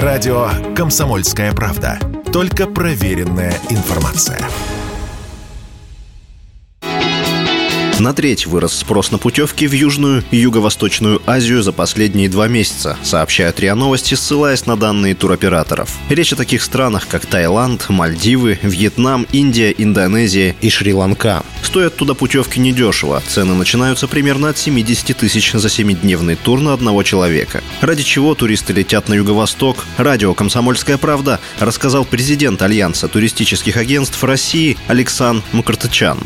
Радио «Комсомольская правда». Только проверенная информация. На треть вырос спрос на путевки в Южную и Юго-Восточную Азию за последние два месяца, сообщают РИА Новости, ссылаясь на данные туроператоров. Речь о таких странах, как Таиланд, Мальдивы, Вьетнам, Индия, Индонезия и Шри-Ланка. Стоят туда путевки недешево. Цены начинаются примерно от 70 тысяч за семидневный тур на одного человека. Ради чего туристы летят на юго-восток, радио «Комсомольская правда» рассказал президент Альянса туристических агентств России Александр Мукартычан.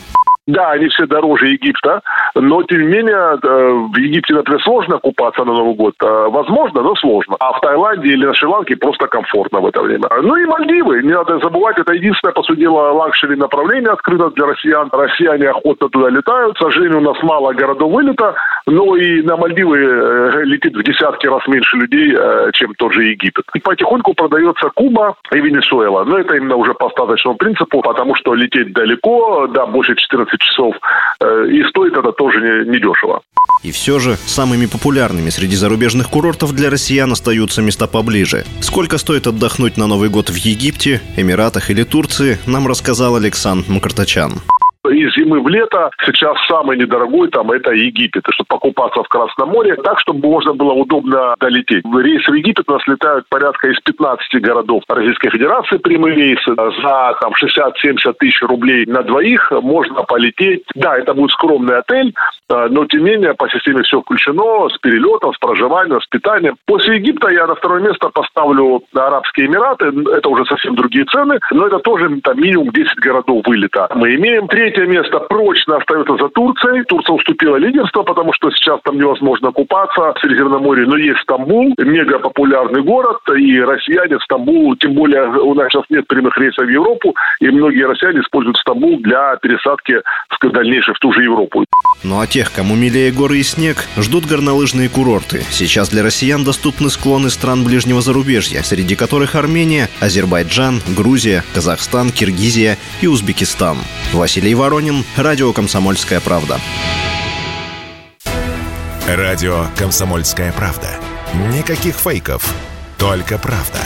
Да, они все дороже Египта, но тем не менее э, в Египте, например, сложно купаться на Новый год. Э, возможно, но сложно. А в Таиланде или на Шри-Ланке просто комфортно в это время. Ну и Мальдивы. Не надо забывать, это единственное, по сути дела, luxury направление открыто для россиян. Россияне охотно туда летают. К сожалению, у нас мало городов вылета, но и на Мальдивы э, летит в десятки раз меньше людей, чем тот же Египет. И потихоньку продается Куба и Венесуэла. Но это именно уже по остаточному принципу, потому что лететь далеко, да, больше 14 12 часов. Э, и стоит это тоже недешево. И все же самыми популярными среди зарубежных курортов для россиян остаются места поближе. Сколько стоит отдохнуть на Новый год в Египте, Эмиратах или Турции, нам рассказал Александр Макартачан из зимы в лето. Сейчас самый недорогой там это Египет, чтобы покупаться в Красном море, так, чтобы можно было удобно долететь. Рейсы в Египет у нас летают порядка из 15 городов Российской Федерации, прямые рейсы. За там 60-70 тысяч рублей на двоих можно полететь. Да, это будет скромный отель, но тем не менее по системе все включено, с перелетом, с проживанием, с питанием. После Египта я на второе место поставлю Арабские Эмираты. Это уже совсем другие цены, но это тоже там, минимум 10 городов вылета. Мы имеем Третье место прочно остается за Турцией. Турция уступила лидерство, потому что сейчас там невозможно купаться в Средиземном море. Но есть Стамбул, мега популярный город, и россияне в Стамбул, тем более у нас сейчас нет прямых рейсов в Европу, и многие россияне используют Стамбул для пересадки в дальнейшей в ту же Европу. Ну а тех, кому милее горы и снег, ждут горнолыжные курорты. Сейчас для россиян доступны склоны стран ближнего зарубежья, среди которых Армения, Азербайджан, Грузия, Казахстан, Киргизия и Узбекистан. Василий Воронин, радио «Комсомольская правда». Радио «Комсомольская правда». Никаких фейков, только правда.